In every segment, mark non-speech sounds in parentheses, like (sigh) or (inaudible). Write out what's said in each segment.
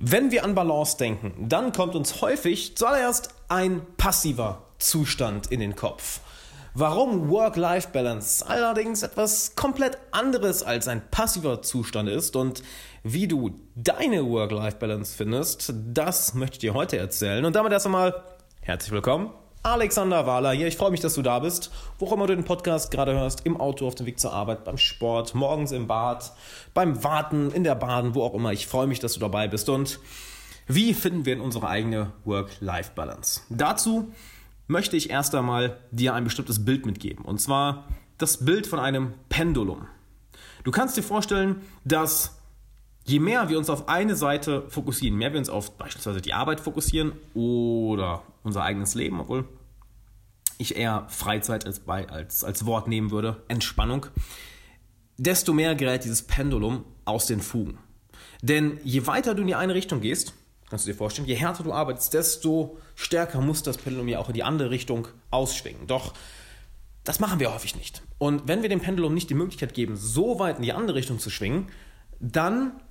Wenn wir an Balance denken, dann kommt uns häufig zuallererst ein passiver Zustand in den Kopf. Warum Work-Life-Balance allerdings etwas komplett anderes als ein passiver Zustand ist und wie du deine Work-Life-Balance findest, das möchte ich dir heute erzählen. Und damit erst einmal herzlich willkommen Alexander Wahler hier. Ich freue mich, dass du da bist. Wo auch immer du den Podcast gerade hörst, im Auto, auf dem Weg zur Arbeit, beim Sport, morgens im Bad, beim Warten, in der Bahn, wo auch immer. Ich freue mich, dass du dabei bist. Und wie finden wir in unsere eigene Work-Life-Balance? Dazu möchte ich erst einmal dir ein bestimmtes Bild mitgeben. Und zwar das Bild von einem Pendulum. Du kannst dir vorstellen, dass je mehr wir uns auf eine Seite fokussieren, mehr wir uns auf beispielsweise die Arbeit fokussieren oder unser eigenes Leben, obwohl ich eher Freizeit als, als, als Wort nehmen würde, Entspannung, desto mehr gerät dieses Pendulum aus den Fugen. Denn je weiter du in die eine Richtung gehst, kannst du dir vorstellen, je härter du arbeitest, desto stärker muss das Pendulum ja auch in die andere Richtung ausschwingen. Doch das machen wir häufig nicht. Und wenn wir dem Pendulum nicht die Möglichkeit geben, so weit in die andere Richtung zu schwingen, dann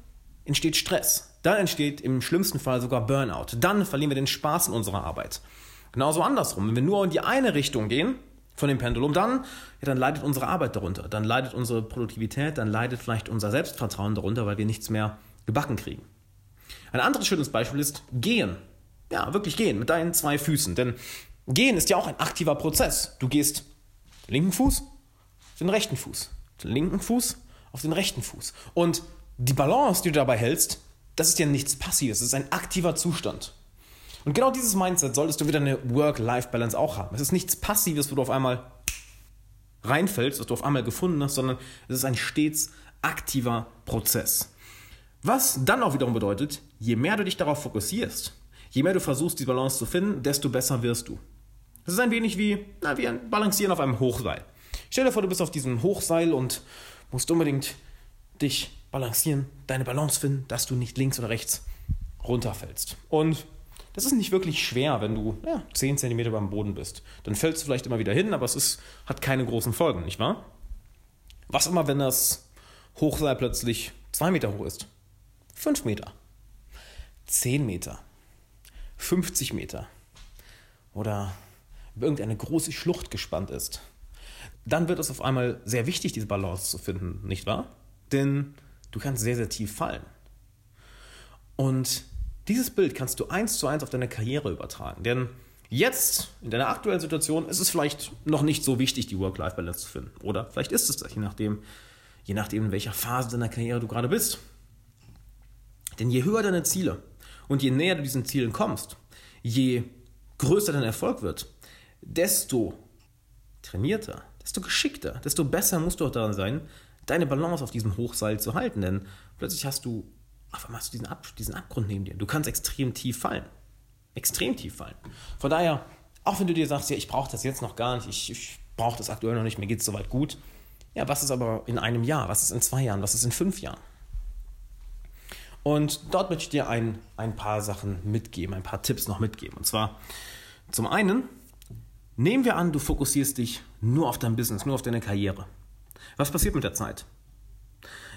entsteht Stress. Dann entsteht im schlimmsten Fall sogar Burnout. Dann verlieren wir den Spaß in unserer Arbeit. Genauso andersrum. Wenn wir nur in die eine Richtung gehen von dem Pendulum, dann, ja, dann leidet unsere Arbeit darunter. Dann leidet unsere Produktivität, dann leidet vielleicht unser Selbstvertrauen darunter, weil wir nichts mehr gebacken kriegen. Ein anderes schönes Beispiel ist Gehen. Ja, wirklich gehen mit deinen zwei Füßen. Denn Gehen ist ja auch ein aktiver Prozess. Du gehst den linken Fuß auf den rechten Fuß, den linken Fuß auf den rechten Fuß. Und die Balance, die du dabei hältst, das ist ja nichts Passives, das ist ein aktiver Zustand. Und genau dieses Mindset solltest du wieder eine Work-Life-Balance auch haben. Es ist nichts Passives, wo du auf einmal reinfällst, was du auf einmal gefunden hast, sondern es ist ein stets aktiver Prozess. Was dann auch wiederum bedeutet, je mehr du dich darauf fokussierst, je mehr du versuchst, die Balance zu finden, desto besser wirst du. Das ist ein wenig wie, na, wie ein Balancieren auf einem Hochseil. Stell dir vor, du bist auf diesem Hochseil und musst unbedingt dich balancieren, deine Balance finden, dass du nicht links oder rechts runterfällst. Und das ist nicht wirklich schwer, wenn du ja, 10 cm beim Boden bist. Dann fällst du vielleicht immer wieder hin, aber es ist, hat keine großen Folgen, nicht wahr? Was immer, wenn das Hochseil plötzlich 2 Meter hoch ist? 5 Meter. 10 Meter. 50 Meter. Oder irgendeine große Schlucht gespannt ist. Dann wird es auf einmal sehr wichtig, diese Balance zu finden, nicht wahr? Denn du kannst sehr, sehr tief fallen. Und dieses Bild kannst du eins zu eins auf deine Karriere übertragen. Denn jetzt, in deiner aktuellen Situation, ist es vielleicht noch nicht so wichtig, die Work-Life-Balance zu finden. Oder vielleicht ist es das, je nachdem, je nachdem, in welcher Phase deiner Karriere du gerade bist. Denn je höher deine Ziele und je näher du diesen Zielen kommst, je größer dein Erfolg wird, desto trainierter, desto geschickter, desto besser musst du auch daran sein, deine Balance auf diesem Hochseil zu halten. Denn plötzlich hast du, auf einmal hast du diesen, Ab, diesen Abgrund neben dir. Du kannst extrem tief fallen. Extrem tief fallen. Von daher, auch wenn du dir sagst, ja, ich brauche das jetzt noch gar nicht, ich, ich brauche das aktuell noch nicht, mir geht es soweit gut. Ja, was ist aber in einem Jahr? Was ist in zwei Jahren? Was ist in fünf Jahren? Und dort möchte ich dir ein, ein paar Sachen mitgeben, ein paar Tipps noch mitgeben. Und zwar zum einen, nehmen wir an, du fokussierst dich nur auf dein Business, nur auf deine Karriere. Was passiert mit der Zeit?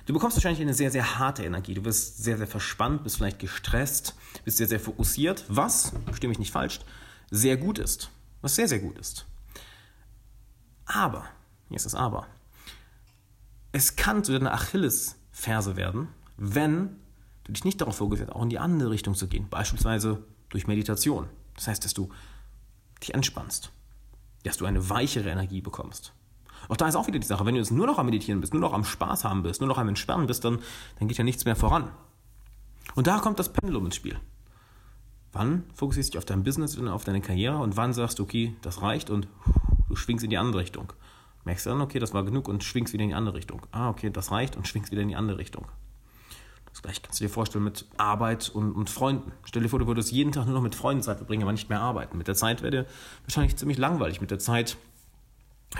Du bekommst wahrscheinlich eine sehr, sehr harte Energie. Du wirst sehr, sehr verspannt, bist vielleicht gestresst, bist sehr, sehr fokussiert, was, stimme ich nicht falsch, sehr gut ist. Was sehr, sehr gut ist. Aber, hier ist das Aber, es kann zu deiner Achillesferse werden, wenn du dich nicht darauf fokussierst, auch in die andere Richtung zu gehen, beispielsweise durch Meditation. Das heißt, dass du dich entspannst, dass du eine weichere Energie bekommst. Auch da ist auch wieder die Sache, wenn du jetzt nur noch am Meditieren bist, nur noch am Spaß haben bist, nur noch am Entspannen bist, dann, dann geht ja nichts mehr voran. Und da kommt das Pendulum ins Spiel. Wann fokussierst du dich auf dein Business und auf deine Karriere und wann sagst du, okay, das reicht und du schwingst in die andere Richtung. Merkst du dann, okay, das war genug und schwingst wieder in die andere Richtung. Ah, okay, das reicht und schwingst wieder in die andere Richtung. Das gleiche kannst du dir vorstellen mit Arbeit und, und Freunden. Stell dir vor, du würdest jeden Tag nur noch mit Freunden Zeit verbringen, aber nicht mehr arbeiten. Mit der Zeit wäre dir wahrscheinlich ziemlich langweilig. Mit der Zeit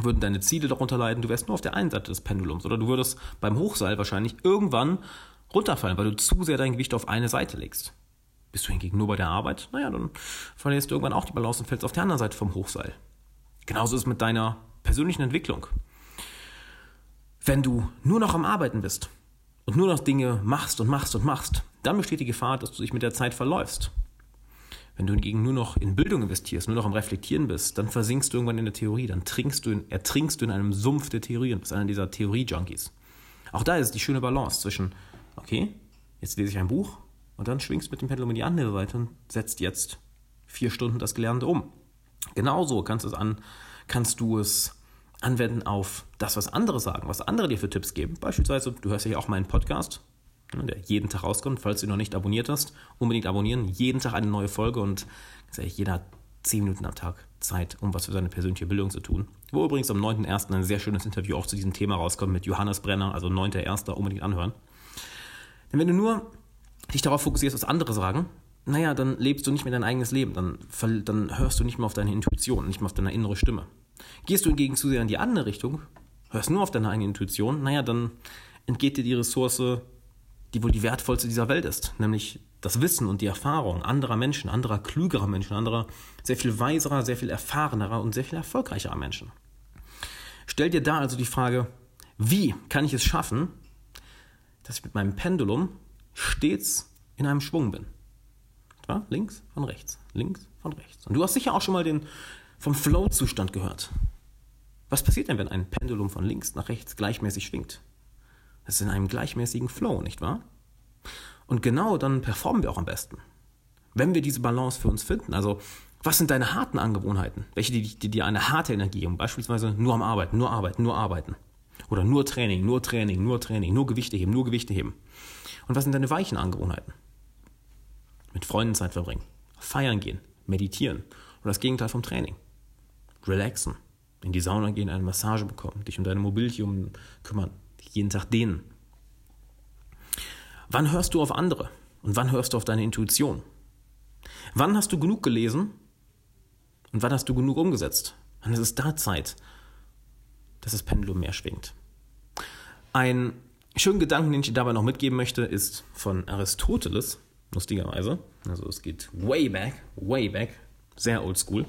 würden deine Ziele darunter leiden, du wärst nur auf der einen Seite des Pendulums oder du würdest beim Hochseil wahrscheinlich irgendwann runterfallen, weil du zu sehr dein Gewicht auf eine Seite legst. Bist du hingegen nur bei der Arbeit? Naja, dann verlierst du irgendwann auch die Balance und fällst auf der anderen Seite vom Hochseil. Genauso ist es mit deiner persönlichen Entwicklung. Wenn du nur noch am Arbeiten bist, und nur noch Dinge machst und machst und machst, dann besteht die Gefahr, dass du dich mit der Zeit verläufst. Wenn du hingegen nur noch in Bildung investierst, nur noch am Reflektieren bist, dann versinkst du irgendwann in der Theorie, dann trinkst du in, ertrinkst du in einem Sumpf der Theorien, bist einer dieser Theorie-Junkies. Auch da ist die schöne Balance zwischen, okay, jetzt lese ich ein Buch und dann schwingst du mit dem Pendel in die andere Seite und setzt jetzt vier Stunden das Gelernte um. Genauso kannst du es, an, kannst du es anwenden auf das, was andere sagen, was andere dir für Tipps geben. Beispielsweise, du hörst ja auch meinen Podcast, der jeden Tag rauskommt. Falls du ihn noch nicht abonniert hast, unbedingt abonnieren. Jeden Tag eine neue Folge und jeder hat zehn Minuten am Tag Zeit, um was für seine persönliche Bildung zu tun. Wo übrigens am 9.1. ein sehr schönes Interview auch zu diesem Thema rauskommt mit Johannes Brenner, also 9.1. unbedingt anhören. Denn wenn du nur dich darauf fokussierst, was andere sagen, naja, dann lebst du nicht mehr dein eigenes Leben. Dann, dann hörst du nicht mehr auf deine Intuition, nicht mehr auf deine innere Stimme. Gehst du hingegen zu sehr in die andere Richtung, hörst nur auf deine eigene Intuition, naja, dann entgeht dir die Ressource, die wohl die wertvollste dieser Welt ist, nämlich das Wissen und die Erfahrung anderer Menschen, anderer klügerer Menschen, anderer sehr viel weiserer, sehr viel erfahrenerer und sehr viel erfolgreicherer Menschen. Stell dir da also die Frage, wie kann ich es schaffen, dass ich mit meinem Pendulum stets in einem Schwung bin? Ja, links von rechts, links von rechts. Und du hast sicher auch schon mal den vom Flow-Zustand gehört. Was passiert denn, wenn ein Pendulum von links nach rechts gleichmäßig schwingt? Es ist in einem gleichmäßigen Flow, nicht wahr? Und genau dann performen wir auch am besten. Wenn wir diese Balance für uns finden, also was sind deine harten Angewohnheiten? Welche, die, dir eine harte Energie geben? Beispielsweise nur am Arbeiten, nur arbeiten, nur arbeiten. Oder nur Training, nur Training, nur Training, nur Gewichte heben, nur Gewichte heben. Und was sind deine weichen Angewohnheiten? Mit Freunden Zeit verbringen, feiern gehen, meditieren. Oder das Gegenteil vom Training. Relaxen, in die Sauna gehen, eine Massage bekommen, dich um deine Mobility kümmern, jeden Tag dehnen. Wann hörst du auf andere und wann hörst du auf deine Intuition? Wann hast du genug gelesen und wann hast du genug umgesetzt? Wann ist es da Zeit, dass das Pendulum mehr schwingt? Ein schönen Gedanken, den ich dir dabei noch mitgeben möchte, ist von Aristoteles, lustigerweise. Also es geht way back, way back, sehr oldschool.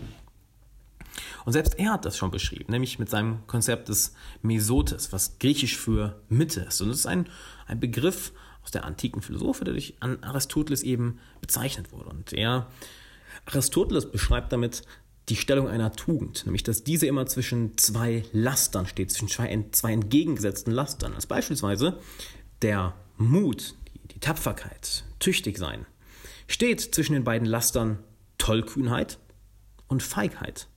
Und selbst er hat das schon beschrieben, nämlich mit seinem Konzept des Mesotes, was griechisch für Mitte ist. Und es ist ein, ein Begriff aus der antiken Philosophie, der durch Aristoteles eben bezeichnet wurde. Und er, Aristoteles beschreibt damit die Stellung einer Tugend, nämlich dass diese immer zwischen zwei Lastern steht, zwischen zwei, zwei entgegengesetzten Lastern. Als beispielsweise der Mut, die, die Tapferkeit, tüchtig sein, steht zwischen den beiden Lastern Tollkühnheit und Feigheit.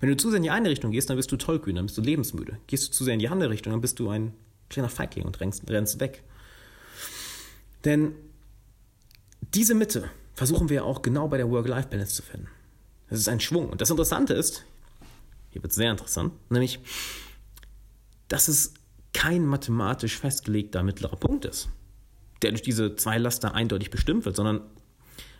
Wenn du zu sehr in die eine Richtung gehst, dann bist du tollkühn, dann bist du lebensmüde. Gehst du zu sehr in die andere Richtung, dann bist du ein kleiner Feigling und rennst, rennst weg. Denn diese Mitte versuchen wir auch genau bei der Work-Life-Balance zu finden. Das ist ein Schwung. Und das Interessante ist, hier wird es sehr interessant, nämlich, dass es kein mathematisch festgelegter mittlerer Punkt ist, der durch diese zwei Laster eindeutig bestimmt wird, sondern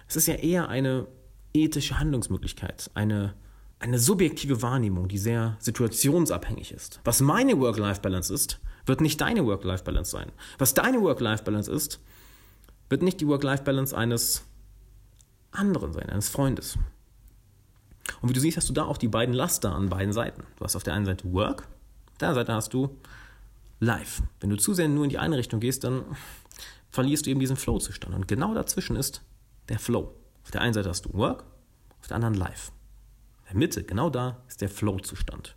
es ist ja eher eine ethische Handlungsmöglichkeit, eine eine subjektive Wahrnehmung, die sehr situationsabhängig ist. Was meine Work-Life-Balance ist, wird nicht deine Work-Life-Balance sein. Was deine Work-Life-Balance ist, wird nicht die Work-Life-Balance eines anderen sein, eines Freundes. Und wie du siehst, hast du da auch die beiden Laster an beiden Seiten. Du hast auf der einen Seite Work, auf der anderen Seite hast du Life. Wenn du zu sehr nur in die eine Richtung gehst, dann verlierst du eben diesen Flow-Zustand. Und genau dazwischen ist der Flow. Auf der einen Seite hast du Work, auf der anderen Life der Mitte, genau da ist der Flow-Zustand.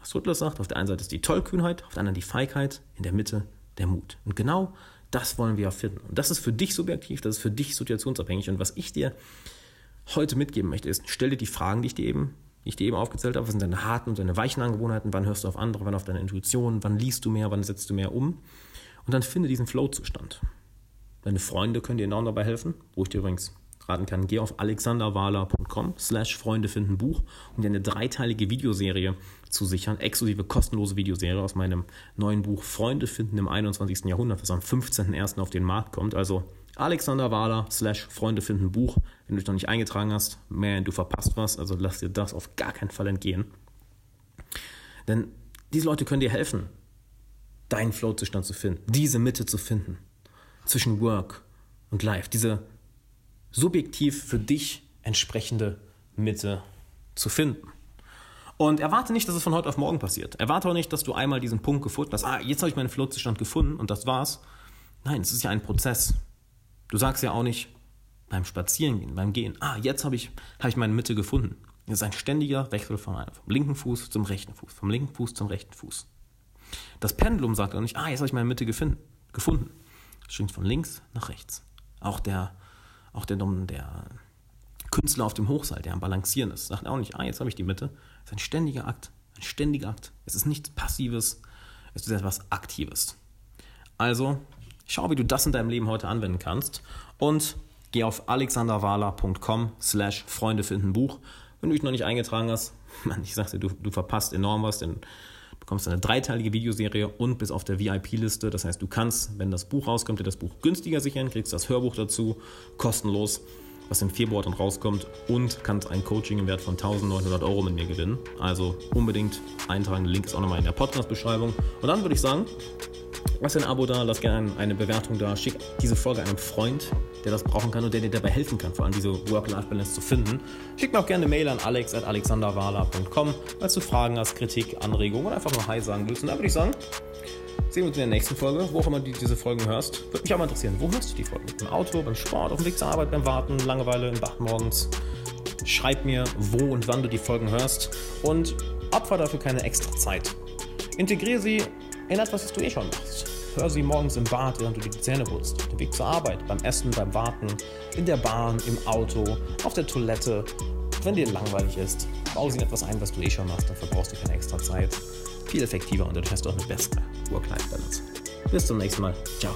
Was Rutler sagt, auf der einen Seite ist die Tollkühnheit, auf der anderen die Feigheit, in der Mitte der Mut. Und genau das wollen wir finden. Und das ist für dich subjektiv, das ist für dich situationsabhängig. Und was ich dir heute mitgeben möchte, ist, stell dir die Fragen, die ich dir eben, die ich dir eben aufgezählt habe. Was sind deine harten und deine weichen Angewohnheiten? Wann hörst du auf andere? Wann auf deine Intuition? Wann liest du mehr? Wann setzt du mehr um? Und dann finde diesen Flow-Zustand. Deine Freunde können dir enorm dabei helfen, wo ich dir übrigens raten kann, geh auf alexanderwahler.com slash Freunde finden Buch, um dir eine dreiteilige Videoserie zu sichern, exklusive kostenlose Videoserie aus meinem neuen Buch Freunde finden im 21. Jahrhundert, was am 15.01. auf den Markt kommt. Also Alexander Wahler slash Freunde finden Buch. Wenn du dich noch nicht eingetragen hast, man, du verpasst was, also lass dir das auf gar keinen Fall entgehen. Denn diese Leute können dir helfen, deinen Flow-Zustand zu finden, diese Mitte zu finden zwischen Work und Life, diese subjektiv für dich entsprechende Mitte zu finden. Und erwarte nicht, dass es von heute auf morgen passiert. Erwarte auch nicht, dass du einmal diesen Punkt gefunden hast, ah, jetzt habe ich meinen Flow-Zustand gefunden und das war's. Nein, es ist ja ein Prozess. Du sagst ja auch nicht beim Spazierengehen, beim Gehen, ah, jetzt habe ich, hab ich meine Mitte gefunden. Es ist ein ständiger Wechsel vom, vom linken Fuß zum rechten Fuß, vom linken Fuß zum rechten Fuß. Das Pendulum sagt auch nicht, ah, jetzt habe ich meine Mitte gefunden. Es schwingt von links nach rechts. Auch der, auch der, der Künstler auf dem Hochseil, der am Balancieren ist, sagt auch nicht, ah, jetzt habe ich die Mitte. Es ist ein ständiger Akt. Ein ständiger Akt. Es ist nichts Passives, es ist etwas Aktives. Also, schau, wie du das in deinem Leben heute anwenden kannst und geh auf alexanderwala.com slash Freunde finden Buch. Wenn du dich noch nicht eingetragen hast, (laughs) Mann, ich sagte, du, du verpasst enorm was, denn bekommst eine dreiteilige Videoserie und bist auf der VIP-Liste. Das heißt, du kannst, wenn das Buch rauskommt, dir das Buch günstiger sichern, kriegst das Hörbuch dazu, kostenlos was im Februar dann rauskommt und kannst ein Coaching im Wert von 1900 Euro mit mir gewinnen. Also unbedingt eintragen. Der Link ist auch nochmal in der Podcast-Beschreibung. Und dann würde ich sagen, lass ein Abo da, lass gerne eine Bewertung da, schick diese Folge einem Freund, der das brauchen kann und der dir dabei helfen kann, vor allem diese Work-Life-Balance zu finden. Schick mir auch gerne eine Mail an alex.alexanderwala.com, falls du Fragen hast, Kritik, Anregungen oder einfach nur Hi sagen willst. Und dann würde ich sagen, sehen wir uns in der nächsten Folge, wo auch immer du diese Folgen hörst. Würde mich auch mal interessieren, wo hörst du die Folgen? Im Auto, beim Sport, auf dem Weg zur Arbeit, beim Warten, Langeweile, im Bad morgens. Schreib mir, wo und wann du die Folgen hörst und opfer dafür keine extra Zeit. Integriere sie in etwas, was du eh schon machst. Hör sie morgens im Bad, während du dir die Zähne putzt, auf dem Weg zur Arbeit, beim Essen, beim Warten, in der Bahn, im Auto, auf der Toilette. Wenn dir langweilig ist, bau sie in etwas ein, was du eh schon machst, dann verbrauchst du keine extra Zeit viel effektiver und dadurch hast du auch eine bessere Work-Life-Balance. Bis zum nächsten Mal. Ciao.